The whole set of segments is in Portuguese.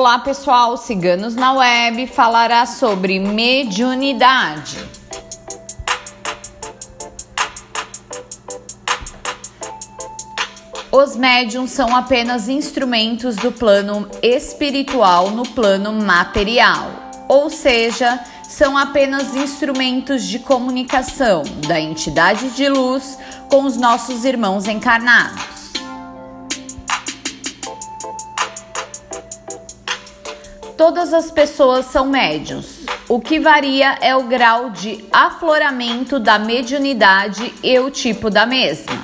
Olá pessoal, Ciganos na Web falará sobre mediunidade. Os médiums são apenas instrumentos do plano espiritual no plano material, ou seja, são apenas instrumentos de comunicação da entidade de luz com os nossos irmãos encarnados. Todas as pessoas são médiums. O que varia é o grau de afloramento da mediunidade e o tipo da mesma.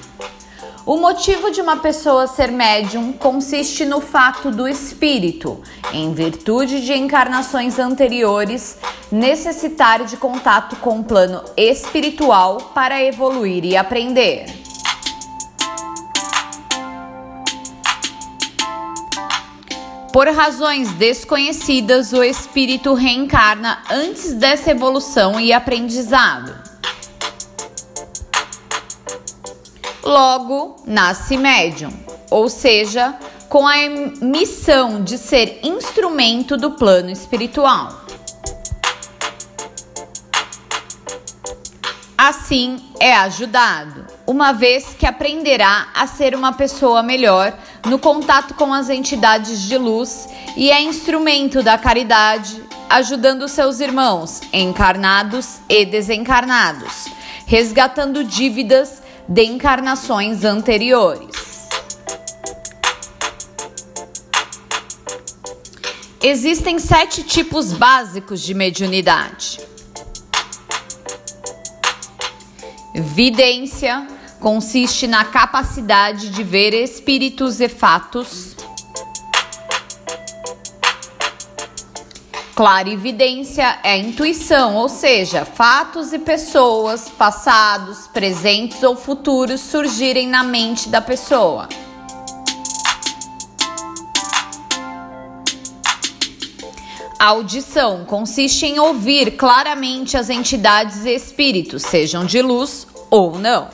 O motivo de uma pessoa ser médium consiste no fato do espírito, em virtude de encarnações anteriores, necessitar de contato com o plano espiritual para evoluir e aprender. Por razões desconhecidas, o espírito reencarna antes dessa evolução e aprendizado. Logo, nasce médium, ou seja, com a missão de ser instrumento do plano espiritual. Assim, é ajudado, uma vez que aprenderá a ser uma pessoa melhor no contato com as entidades de luz e é instrumento da caridade, ajudando seus irmãos, encarnados e desencarnados, resgatando dívidas de encarnações anteriores. Existem sete tipos básicos de mediunidade. Vidência consiste na capacidade de ver espíritos e fatos. Clarividência é intuição, ou seja, fatos e pessoas, passados, presentes ou futuros surgirem na mente da pessoa. audição consiste em ouvir claramente as entidades e espíritos, sejam de luz ou não.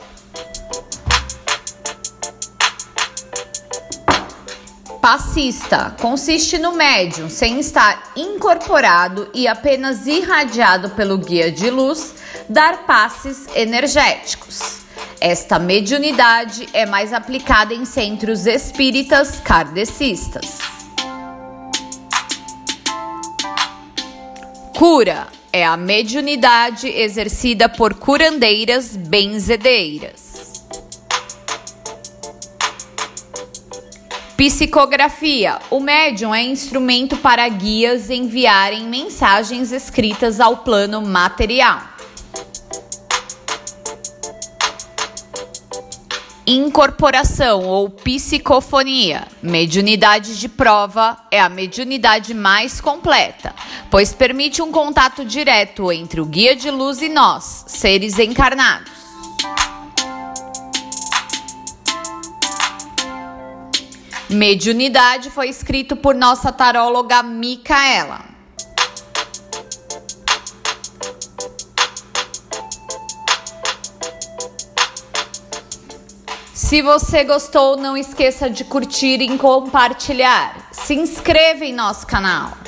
Passista consiste no médium sem estar incorporado e apenas irradiado pelo guia de luz dar passes energéticos. Esta mediunidade é mais aplicada em centros espíritas kardecistas. Cura é a mediunidade exercida por curandeiras benzedeiras. Psicografia: o médium é instrumento para guias enviarem mensagens escritas ao plano material. Incorporação ou psicofonia. Mediunidade de prova é a mediunidade mais completa, pois permite um contato direto entre o guia de luz e nós, seres encarnados. Mediunidade foi escrito por nossa taróloga Micaela. Se você gostou, não esqueça de curtir e compartilhar. Se inscreva em nosso canal.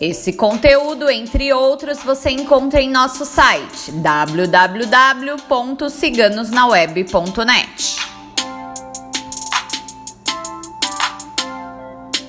Esse conteúdo, entre outros, você encontra em nosso site www.ciganosnaweb.net.